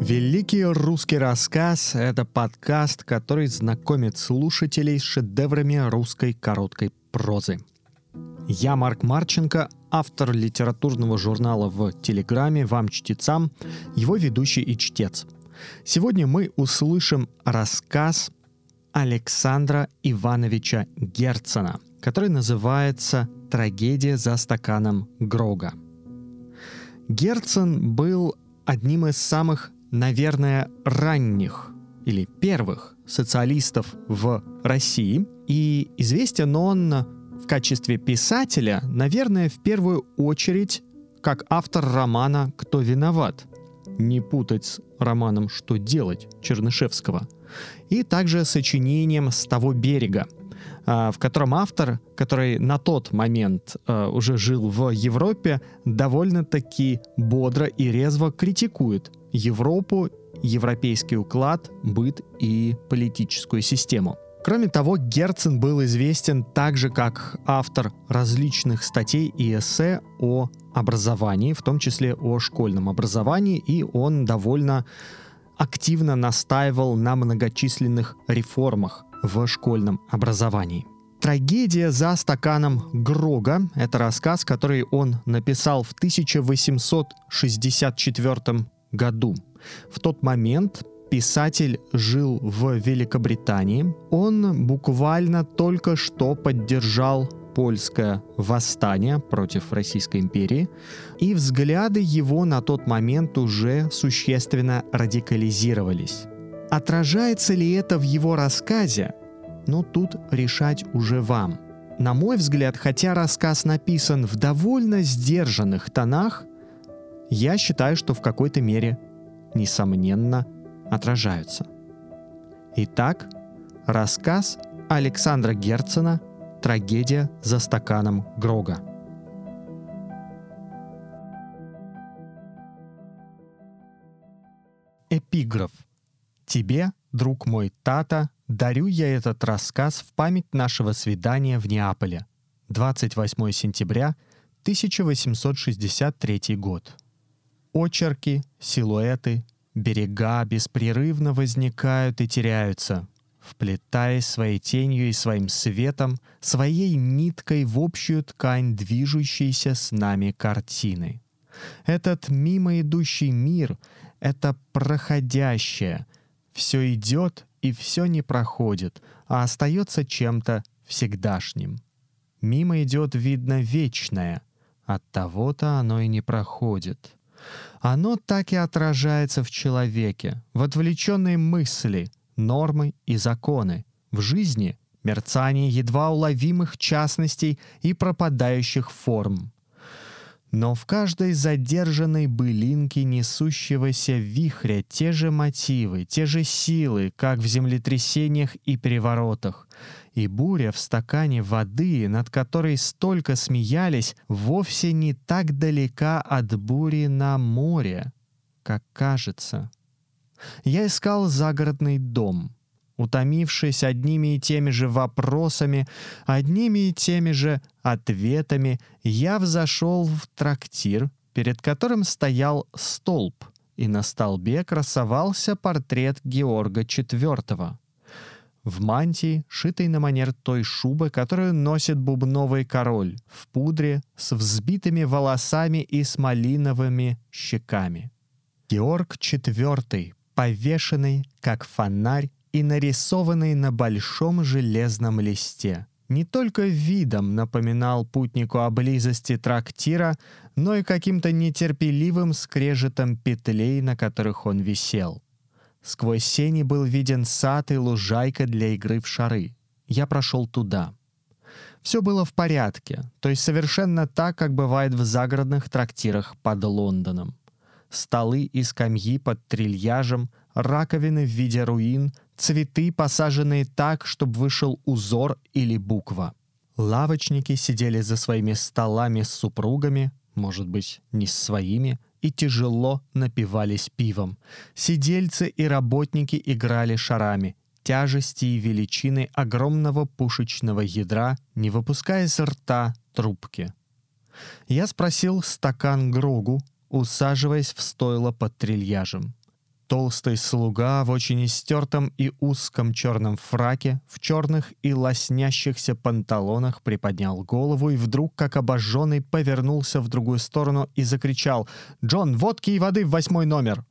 Великий русский рассказ — это подкаст, который знакомит слушателей с шедеврами русской короткой прозы. Я Марк Марченко, автор литературного журнала в Телеграме «Вам, чтецам», его ведущий и чтец. Сегодня мы услышим рассказ Александра Ивановича Герцена, который называется «Трагедия за стаканом Грога». Герцен был одним из самых наверное, ранних или первых социалистов в России. И известен он в качестве писателя, наверное, в первую очередь как автор романа «Кто виноват?» Не путать с романом «Что делать» Чернышевского. И также сочинением «С того берега», а, в котором автор, который на тот момент а, уже жил в Европе, довольно-таки бодро и резво критикует Европу, европейский уклад, быт и политическую систему. Кроме того, Герцен был известен также как автор различных статей и эссе о образовании, в том числе о школьном образовании, и он довольно активно настаивал на многочисленных реформах в школьном образовании. Трагедия за стаканом Грога – это рассказ, который он написал в 1864 году. В тот момент писатель жил в Великобритании. Он буквально только что поддержал польское восстание против Российской империи, и взгляды его на тот момент уже существенно радикализировались. Отражается ли это в его рассказе? Ну, тут решать уже вам. На мой взгляд, хотя рассказ написан в довольно сдержанных тонах, я считаю, что в какой-то мере, несомненно, отражаются. Итак, рассказ Александра Герцена «Трагедия за стаканом Грога». Эпиграф. Тебе, друг мой Тата, дарю я этот рассказ в память нашего свидания в Неаполе. 28 сентября 1863 год. Очерки, силуэты, берега беспрерывно возникают и теряются, вплетаясь своей тенью и своим светом, своей ниткой в общую ткань движущейся с нами картины. Этот мимо идущий мир — это проходящее. Все идет и все не проходит, а остается чем-то всегдашним. Мимо идет, видно, вечное. От того-то оно и не проходит. Оно так и отражается в человеке, в отвлеченной мысли, нормы и законы, в жизни — мерцание едва уловимых частностей и пропадающих форм. Но в каждой задержанной былинке несущегося вихря те же мотивы, те же силы, как в землетрясениях и переворотах. И буря в стакане воды, над которой столько смеялись, вовсе не так далека от бури на море, как кажется. Я искал загородный дом — утомившись одними и теми же вопросами, одними и теми же ответами, я взошел в трактир, перед которым стоял столб, и на столбе красовался портрет Георга IV. В мантии, шитой на манер той шубы, которую носит бубновый король, в пудре, с взбитыми волосами и с малиновыми щеками. Георг IV, повешенный, как фонарь, и нарисованный на большом железном листе. Не только видом напоминал путнику о близости трактира, но и каким-то нетерпеливым скрежетом петлей, на которых он висел. Сквозь сени был виден сад и лужайка для игры в шары. Я прошел туда. Все было в порядке, то есть совершенно так, как бывает в загородных трактирах под Лондоном. Столы и скамьи под трильяжем, раковины в виде руин, цветы, посаженные так, чтобы вышел узор или буква. Лавочники сидели за своими столами с супругами, может быть, не с своими, и тяжело напивались пивом. Сидельцы и работники играли шарами, тяжести и величины огромного пушечного ядра, не выпуская из рта трубки. Я спросил стакан Грогу, усаживаясь в стойло под трильяжем. Толстый слуга в очень истертом и узком черном фраке, в черных и лоснящихся панталонах приподнял голову и вдруг, как обожженный, повернулся в другую сторону и закричал «Джон, водки и воды в восьмой номер!»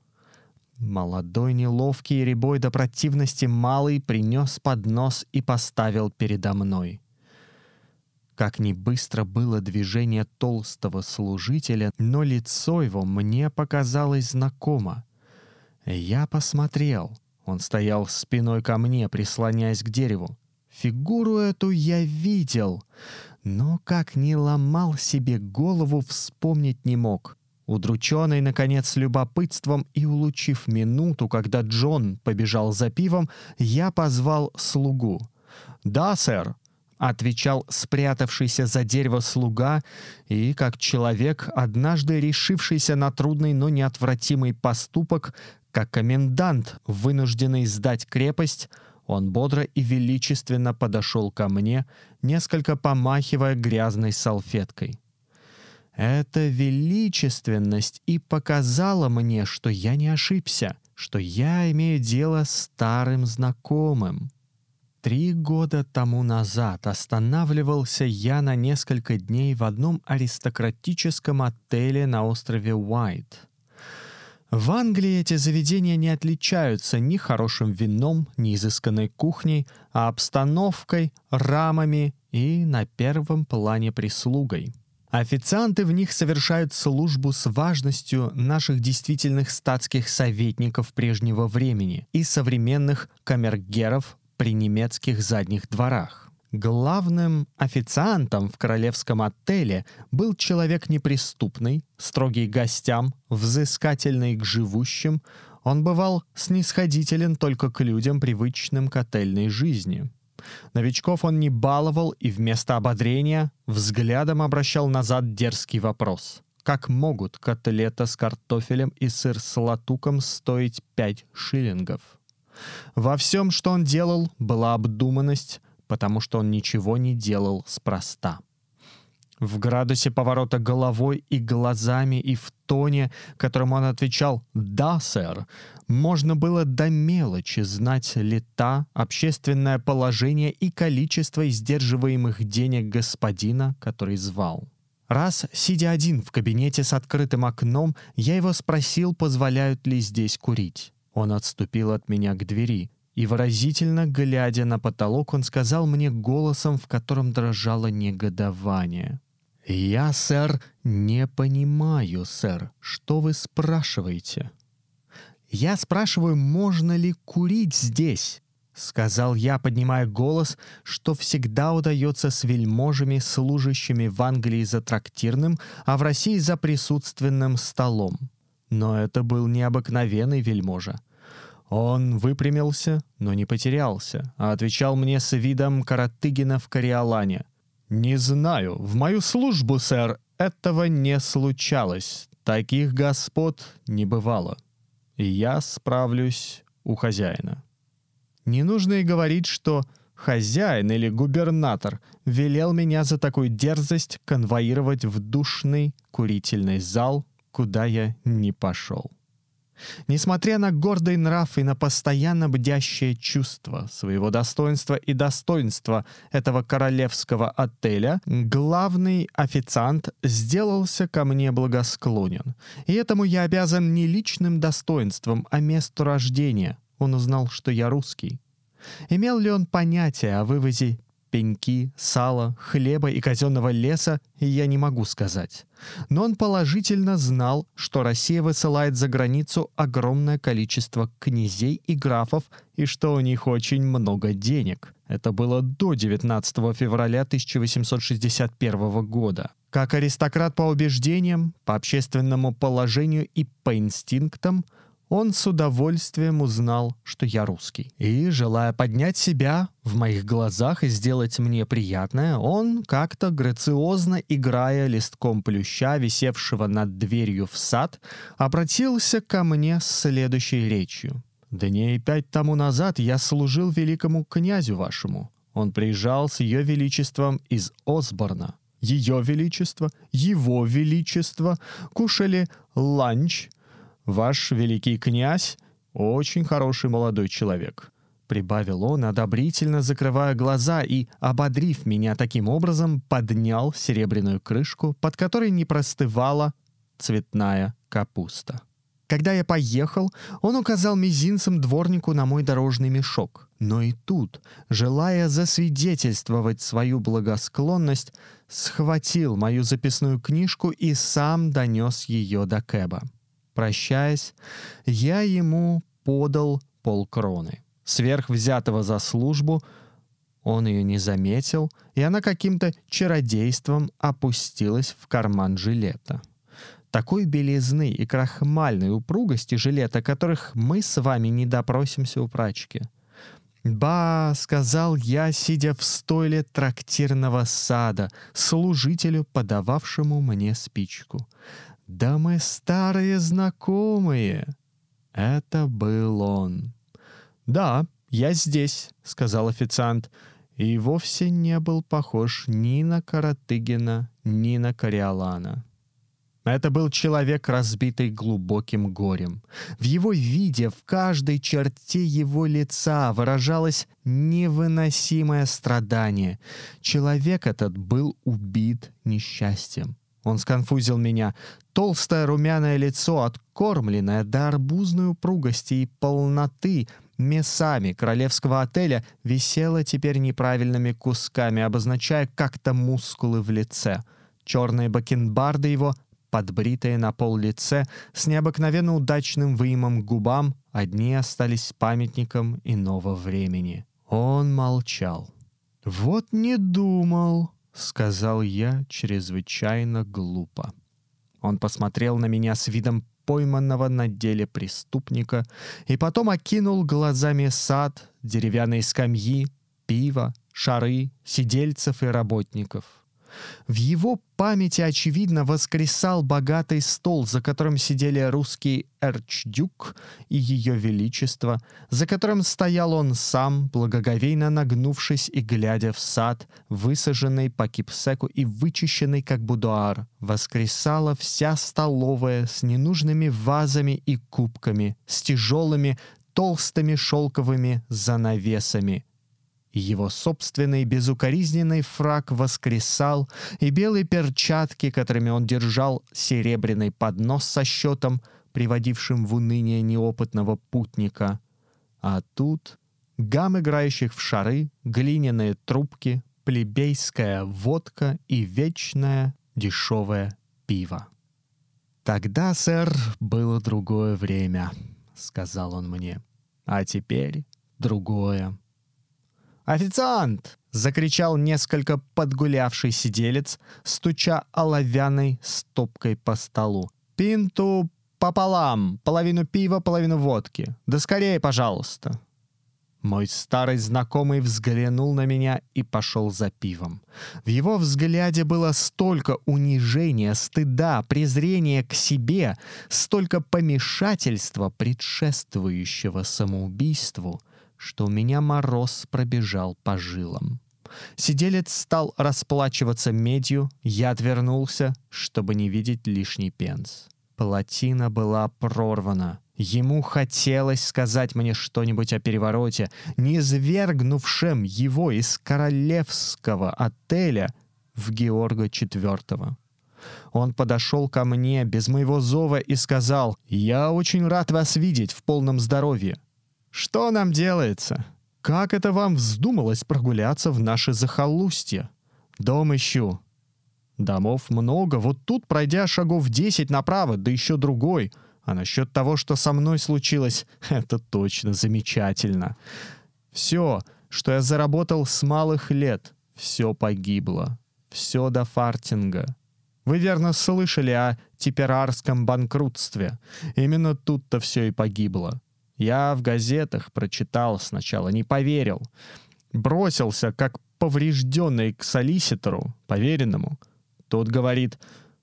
Молодой, неловкий, рябой до противности малый принес поднос и поставил передо мной. Как ни быстро было движение толстого служителя, но лицо его мне показалось знакомо — я посмотрел. Он стоял спиной ко мне, прислоняясь к дереву. Фигуру эту я видел, но как ни ломал себе голову, вспомнить не мог. Удрученный, наконец, любопытством и улучив минуту, когда Джон побежал за пивом, я позвал слугу. «Да, сэр», — отвечал спрятавшийся за дерево слуга, и, как человек, однажды решившийся на трудный, но неотвратимый поступок, как комендант, вынужденный сдать крепость, он бодро и величественно подошел ко мне, несколько помахивая грязной салфеткой. Эта величественность и показала мне, что я не ошибся, что я имею дело с старым знакомым. Три года тому назад останавливался я на несколько дней в одном аристократическом отеле на острове Уайт — в Англии эти заведения не отличаются ни хорошим вином, ни изысканной кухней, а обстановкой, рамами и на первом плане прислугой. Официанты в них совершают службу с важностью наших действительных статских советников прежнего времени и современных камергеров при немецких задних дворах. Главным официантом в королевском отеле был человек неприступный, строгий к гостям, взыскательный к живущим. Он бывал снисходителен только к людям, привычным к отельной жизни. Новичков он не баловал и вместо ободрения взглядом обращал назад дерзкий вопрос. Как могут котлета с картофелем и сыр с латуком стоить пять шиллингов? Во всем, что он делал, была обдуманность, потому что он ничего не делал спроста. В градусе поворота головой и глазами и в тоне, которым он отвечал «Да, сэр», можно было до мелочи знать лета, общественное положение и количество издерживаемых денег господина, который звал. Раз, сидя один в кабинете с открытым окном, я его спросил, позволяют ли здесь курить. Он отступил от меня к двери и выразительно глядя на потолок, он сказал мне голосом, в котором дрожало негодование. «Я, сэр, не понимаю, сэр, что вы спрашиваете?» «Я спрашиваю, можно ли курить здесь?» — сказал я, поднимая голос, что всегда удается с вельможами, служащими в Англии за трактирным, а в России за присутственным столом. Но это был необыкновенный вельможа. Он выпрямился, но не потерялся, а отвечал мне с видом Каратыгина в Кориолане. «Не знаю. В мою службу, сэр, этого не случалось. Таких господ не бывало. И я справлюсь у хозяина». Не нужно и говорить, что хозяин или губернатор велел меня за такую дерзость конвоировать в душный курительный зал, куда я не пошел. Несмотря на гордый нрав и на постоянно бдящее чувство своего достоинства и достоинства этого королевского отеля, главный официант сделался ко мне благосклонен. И этому я обязан не личным достоинством, а месту рождения. Он узнал, что я русский. Имел ли он понятие о вывозе пеньки, сала, хлеба и казенного леса, я не могу сказать. Но он положительно знал, что Россия высылает за границу огромное количество князей и графов, и что у них очень много денег. Это было до 19 февраля 1861 года. Как аристократ по убеждениям, по общественному положению и по инстинктам – он с удовольствием узнал, что я русский. И, желая поднять себя в моих глазах и сделать мне приятное, он как-то грациозно, играя листком плюща, висевшего над дверью в сад, обратился ко мне с следующей речью. «Дней пять тому назад я служил великому князю вашему. Он приезжал с ее величеством из Осборна. Ее величество, его величество кушали ланч — Ваш великий князь, Очень хороший молодой человек», — прибавил он, одобрительно закрывая глаза и, ободрив меня таким образом, поднял серебряную крышку, под которой не простывала цветная капуста. Когда я поехал, он указал мизинцем дворнику на мой дорожный мешок. Но и тут, желая засвидетельствовать свою благосклонность, схватил мою записную книжку и сам донес ее до Кэба. Прощаясь, я ему подал полкроны. Сверх взятого за службу он ее не заметил, и она каким-то чародейством опустилась в карман жилета такой белизны и крахмальной упругости жилета, которых мы с вами не допросимся у прачки. «Ба!» — сказал я, сидя в стойле трактирного сада, служителю, подававшему мне спичку. «Да мы старые знакомые!» Это был он. «Да, я здесь», — сказал официант, и вовсе не был похож ни на Каратыгина, ни на Кориолана. Это был человек, разбитый глубоким горем. В его виде, в каждой черте его лица выражалось невыносимое страдание. Человек этот был убит несчастьем. Он сконфузил меня. Толстое румяное лицо, откормленное до арбузной упругости и полноты, мясами королевского отеля, висело теперь неправильными кусками, обозначая как-то мускулы в лице. Черные бакенбарды его подбритое на пол лице, с необыкновенно удачным выемом губам, одни остались памятником иного времени. Он молчал. «Вот не думал», — сказал я чрезвычайно глупо. Он посмотрел на меня с видом пойманного на деле преступника и потом окинул глазами сад, деревянные скамьи, пиво, шары, сидельцев и работников — в его памяти, очевидно, воскресал богатый стол, за которым сидели русский эрчдюк и ее величество, за которым стоял он сам, благоговейно нагнувшись и глядя в сад, высаженный по кипсеку и вычищенный как будуар. Воскресала вся столовая с ненужными вазами и кубками, с тяжелыми толстыми шелковыми занавесами — его собственный безукоризненный фраг воскресал, и белые перчатки, которыми он держал серебряный поднос со счетом, приводившим в уныние неопытного путника. А тут гам играющих в шары, глиняные трубки, плебейская водка и вечное дешевое пиво. «Тогда, сэр, было другое время», — сказал он мне. «А теперь другое». «Официант!» — закричал несколько подгулявший сиделец, стуча оловянной стопкой по столу. «Пинту пополам, половину пива, половину водки. Да скорее, пожалуйста!» Мой старый знакомый взглянул на меня и пошел за пивом. В его взгляде было столько унижения, стыда, презрения к себе, столько помешательства, предшествующего самоубийству, что у меня мороз пробежал по жилам. Сиделец стал расплачиваться медью, я отвернулся, чтобы не видеть лишний пенс. Плотина была прорвана. Ему хотелось сказать мне что-нибудь о перевороте, не свергнувшем его из королевского отеля в Георга IV. Он подошел ко мне без моего зова и сказал, «Я очень рад вас видеть в полном здоровье. Что нам делается? Как это вам вздумалось прогуляться в наше захолустье? Дом ищу. Домов много, вот тут, пройдя шагов десять направо, да еще другой. А насчет того, что со мной случилось, это точно замечательно. Все, что я заработал с малых лет, все погибло. Все до фартинга. Вы верно слышали о типерарском банкротстве. Именно тут-то все и погибло. Я в газетах прочитал сначала, не поверил. Бросился, как поврежденный к солиситору, поверенному. Тот говорит,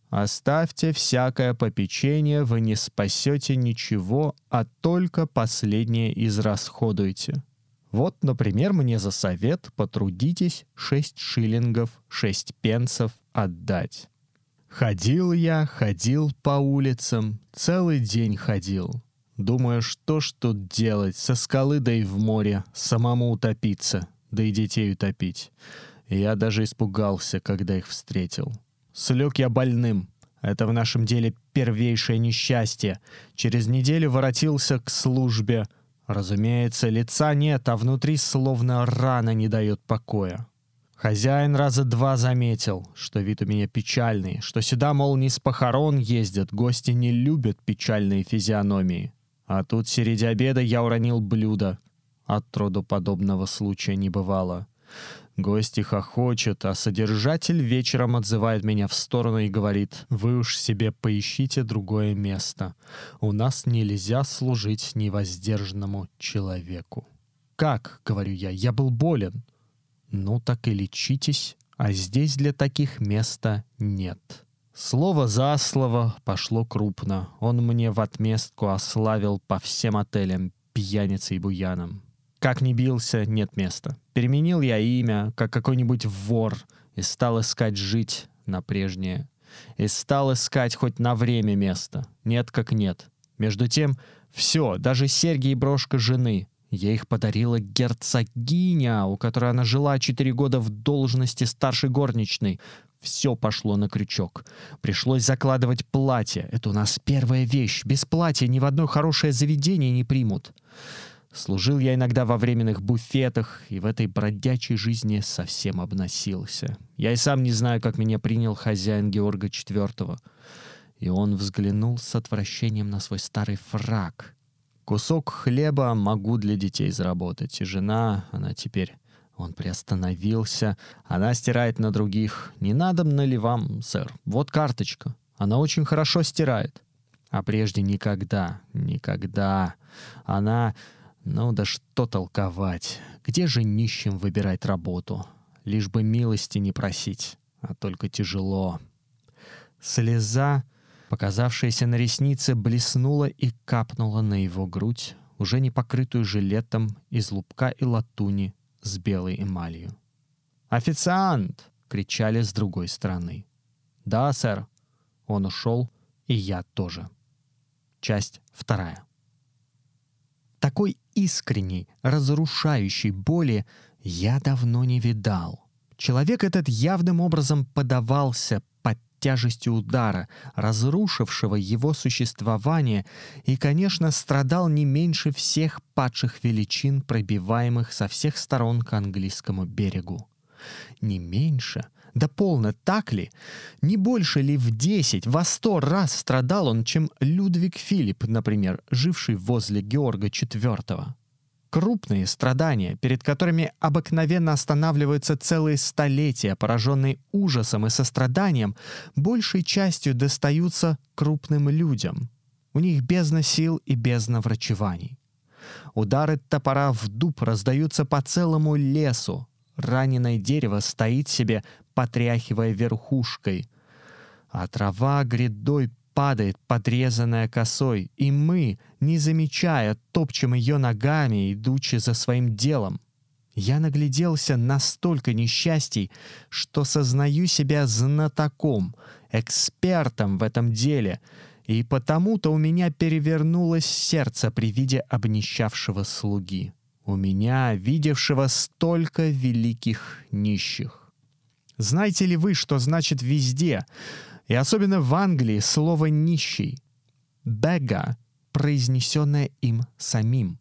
«Оставьте всякое попечение, вы не спасете ничего, а только последнее израсходуйте». Вот, например, мне за совет потрудитесь 6 шиллингов, 6 пенсов отдать. Ходил я, ходил по улицам, целый день ходил. Думаю, что ж тут делать, со скалы да и в море, самому утопиться, да и детей утопить. Я даже испугался, когда их встретил. Слег я больным. Это в нашем деле первейшее несчастье. Через неделю воротился к службе. Разумеется, лица нет, а внутри словно рана не дает покоя. Хозяин раза два заметил, что вид у меня печальный, что сюда, мол, не с похорон ездят, гости не любят печальные физиономии. А тут среди обеда я уронил блюдо. От роду подобного случая не бывало. Гости хохочут, а содержатель вечером отзывает меня в сторону и говорит, «Вы уж себе поищите другое место. У нас нельзя служить невоздержанному человеку». «Как?» — говорю я, «я был болен». «Ну так и лечитесь, а здесь для таких места нет». Слово за слово пошло крупно. Он мне в отместку ославил по всем отелям пьяницей и буяном. Как ни бился, нет места. Переменил я имя, как какой-нибудь вор, и стал искать жить на прежнее. И стал искать хоть на время место. Нет как нет. Между тем, все, даже серьги и брошка жены. Ей их подарила герцогиня, у которой она жила четыре года в должности старшей горничной. Все пошло на крючок. Пришлось закладывать платье. Это у нас первая вещь. Без платья ни в одно хорошее заведение не примут. Служил я иногда во временных буфетах, и в этой бродячей жизни совсем обносился. Я и сам не знаю, как меня принял хозяин Георга IV. И он взглянул с отвращением на свой старый фраг. Кусок хлеба могу для детей заработать, и жена, она теперь... Он приостановился. Она стирает на других. Не надо ли вам, сэр? Вот карточка. Она очень хорошо стирает. А прежде никогда, никогда. Она ну да что толковать. Где же нищим выбирать работу? Лишь бы милости не просить, а только тяжело. Слеза, показавшаяся на реснице, блеснула и капнула на его грудь, уже не покрытую жилетом из лупка и латуни с белой эмалью. «Официант!» — кричали с другой стороны. «Да, сэр». Он ушел, и я тоже. Часть вторая. Такой искренней, разрушающей боли я давно не видал. Человек этот явным образом подавался под тяжестью удара, разрушившего его существование, и, конечно, страдал не меньше всех падших величин, пробиваемых со всех сторон к английскому берегу. Не меньше — да полно, так ли? Не больше ли в десять, во сто раз страдал он, чем Людвиг Филипп, например, живший возле Георга IV? Крупные страдания, перед которыми обыкновенно останавливаются целые столетия, пораженные ужасом и состраданием, большей частью достаются крупным людям. У них бездна сил и бездна врачеваний. Удары топора в дуб раздаются по целому лесу, раненое дерево стоит себе, потряхивая верхушкой. А трава грядой падает, подрезанная косой, и мы, не замечая, топчем ее ногами, идучи за своим делом. Я нагляделся на столько несчастий, что сознаю себя знатоком, экспертом в этом деле, и потому-то у меня перевернулось сердце при виде обнищавшего слуги у меня, видевшего столько великих нищих. Знаете ли вы, что значит везде, и особенно в Англии, слово «нищий»? «Бега», произнесенное им самим.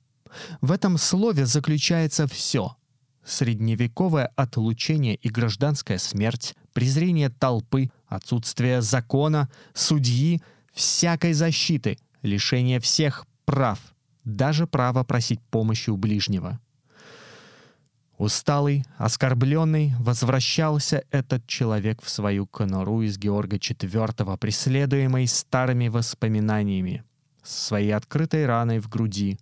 В этом слове заключается все. Средневековое отлучение и гражданская смерть, презрение толпы, отсутствие закона, судьи, всякой защиты, лишение всех прав — даже право просить помощи у ближнего. Усталый, оскорбленный, возвращался этот человек в свою конуру из Георга IV, преследуемый старыми воспоминаниями, с своей открытой раной в груди.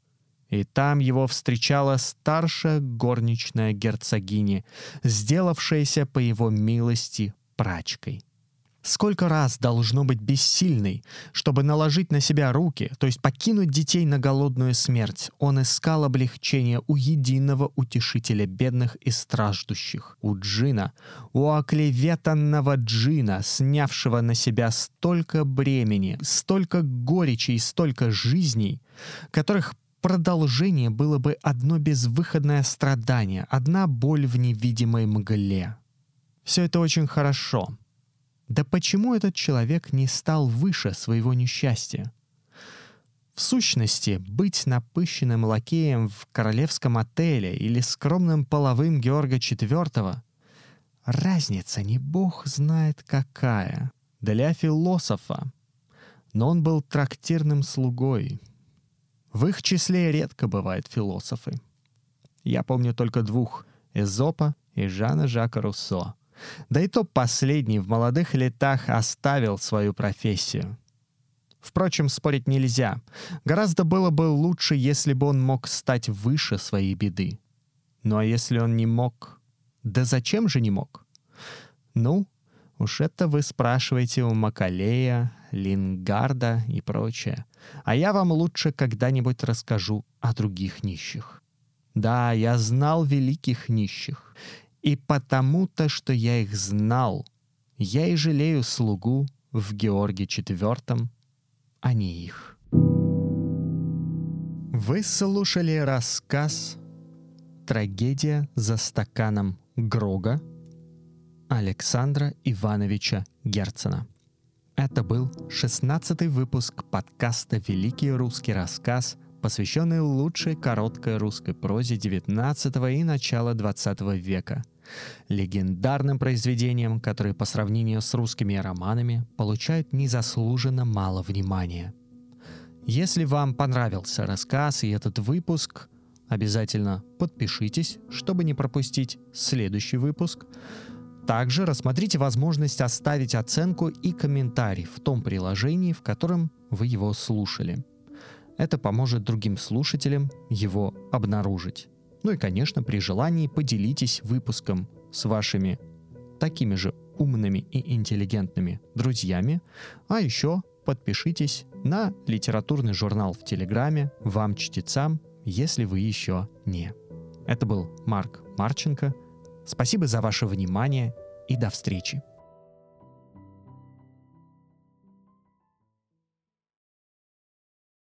И там его встречала старшая горничная герцогиня, сделавшаяся по его милости прачкой. Сколько раз должно быть бессильный, чтобы наложить на себя руки, то есть покинуть детей на голодную смерть, он искал облегчение у единого утешителя бедных и страждущих, у джина, у оклеветанного джина, снявшего на себя столько бремени, столько горечи и столько жизней, которых продолжение было бы одно безвыходное страдание, одна боль в невидимой мгле. Все это очень хорошо — да почему этот человек не стал выше своего несчастья? В сущности, быть напыщенным лакеем в королевском отеле или скромным половым Георга IV — разница не бог знает какая. Для философа. Но он был трактирным слугой. В их числе редко бывают философы. Я помню только двух — Эзопа и Жана Жака Руссо — да и то последний в молодых летах оставил свою профессию. Впрочем, спорить нельзя. Гораздо было бы лучше, если бы он мог стать выше своей беды. Ну а если он не мог? Да зачем же не мог? Ну, уж это вы спрашиваете у Макалея, Лингарда и прочее. А я вам лучше когда-нибудь расскажу о других нищих. Да, я знал великих нищих. И потому-то, что я их знал, я и жалею слугу в Георге IV, а не их. Вы слушали рассказ «Трагедия за стаканом Грога» Александра Ивановича Герцена. Это был 16 выпуск подкаста «Великий русский рассказ», посвященный лучшей короткой русской прозе XIX и начала XX века – легендарным произведением, которые по сравнению с русскими романами получают незаслуженно мало внимания. Если вам понравился рассказ и этот выпуск, обязательно подпишитесь, чтобы не пропустить следующий выпуск. Также рассмотрите возможность оставить оценку и комментарий в том приложении, в котором вы его слушали. Это поможет другим слушателям его обнаружить. Ну и, конечно, при желании поделитесь выпуском с вашими такими же умными и интеллигентными друзьями, а еще подпишитесь на литературный журнал в Телеграме «Вам, чтецам», если вы еще не. Это был Марк Марченко. Спасибо за ваше внимание и до встречи.